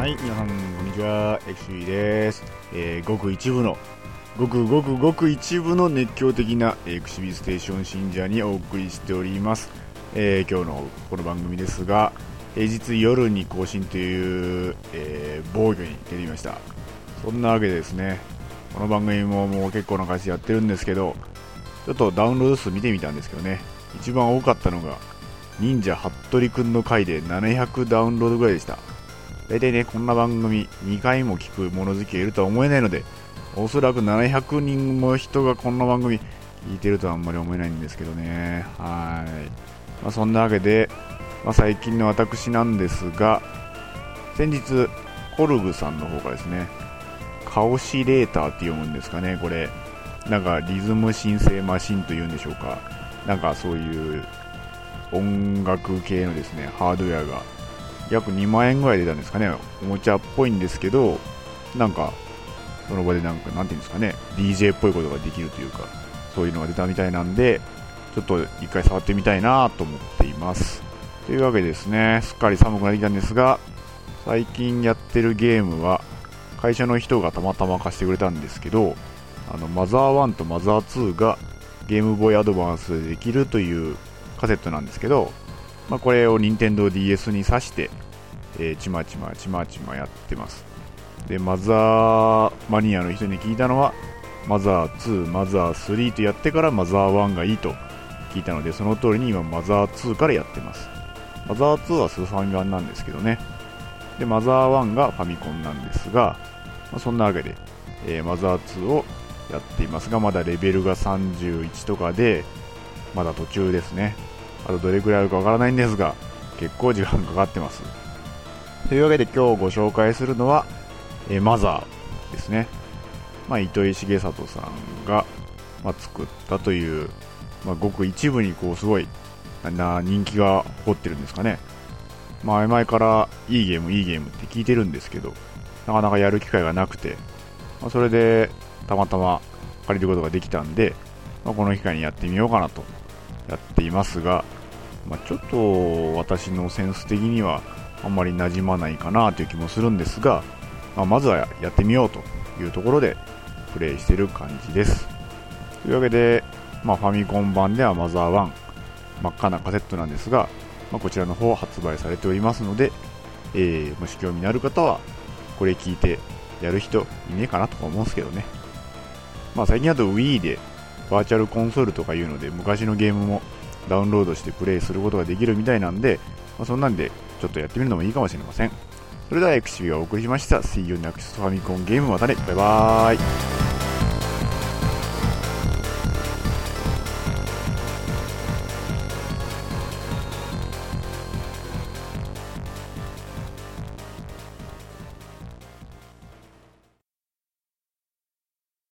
はい皆さんこんにちは、エクシーです。えー、ごく一部の、ごくごくごく一部の熱狂的なエクシビステーション信者にお送りしております。えー、今日のこの番組ですが、平日夜に更新という、えー、防御に出てみました。そんなわけでですね、この番組ももう結構な回数やってるんですけど、ちょっとダウンロード数見てみたんですけどね、一番多かったのが、忍者服部くんの回で700ダウンロードぐらいでした。大体ね、こんな番組2回も聞く物好きがいるとは思えないので、おそらく700人も人がこんな番組聞いてるとはあんまり思えないんですけどね。はい。まあ、そんなわけで、まあ、最近の私なんですが、先日、コルグさんの方からですね、カオシレーターって読むんですかね、これ。なんかリズム申請マシンというんでしょうか。なんかそういう音楽系のですね、ハードウェアが約2万円ぐらい出たんですかね、おもちゃっぽいんですけど、なんか、その場でなんか、なんていうんですかね、DJ っぽいことができるというか、そういうのが出たみたいなんで、ちょっと一回触ってみたいなと思っています。というわけですね、すっかり寒くなってきたんですが、最近やってるゲームは、会社の人がたまたま貸してくれたんですけど、あの、マザー1とマザー2がゲームボーイアドバンスでできるというカセットなんですけど、まあ、これを任天堂 d s に挿して、えー、ちまちまちまちまやってます。でマザーマニアの人に聞いたのはマザー2マザー3とやってからマザー1がいいと聞いたのでその通りに今マザー2からやってます。マザー2はスーファミ版なんですけどね。でマザー1がファミコンなんですが、まあ、そんなわけで、えー、マザー2をやっていますがまだレベルが31とかでまだ途中ですね。あとどれくらいあるかわからないんですが、結構時間かかってます。というわけで今日ご紹介するのは、え、マザーですね。まあ、糸井重里さんが、まあ、作ったという、まあ、ごく一部にこうすごいな人気が起こってるんですかね。まあ前々からいいゲームいいゲームって聞いてるんですけど、なかなかやる機会がなくて、まあ、それでたまたま借りることができたんで、まあ、この機会にやってみようかなとやっていますが、まあ、ちょっと私のセンス的にはあんまり馴染まないかなという気もするんですが、まあ、まずはやってみようというところでプレイしてる感じです。というわけで、まあ、ファミコン版ではマザー1真っ赤なカセットなんですが、まあ、こちらの方発売されておりますので、えー、もし興味のある方はこれ聞いてやる人いねえかなとか思うんですけどね、まあ、最近だと Wii でバーチャルコンソールとかいうので昔のゲームもダウンロードしてプレイすることができるみたいなんで、まあ、そんなんでちょっとやってみるのもいいかもしれません。それではエクシビがお送りしました。水曜のアクセスファミコンゲームまたね。バイバーイ。